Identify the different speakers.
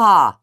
Speaker 1: 啊、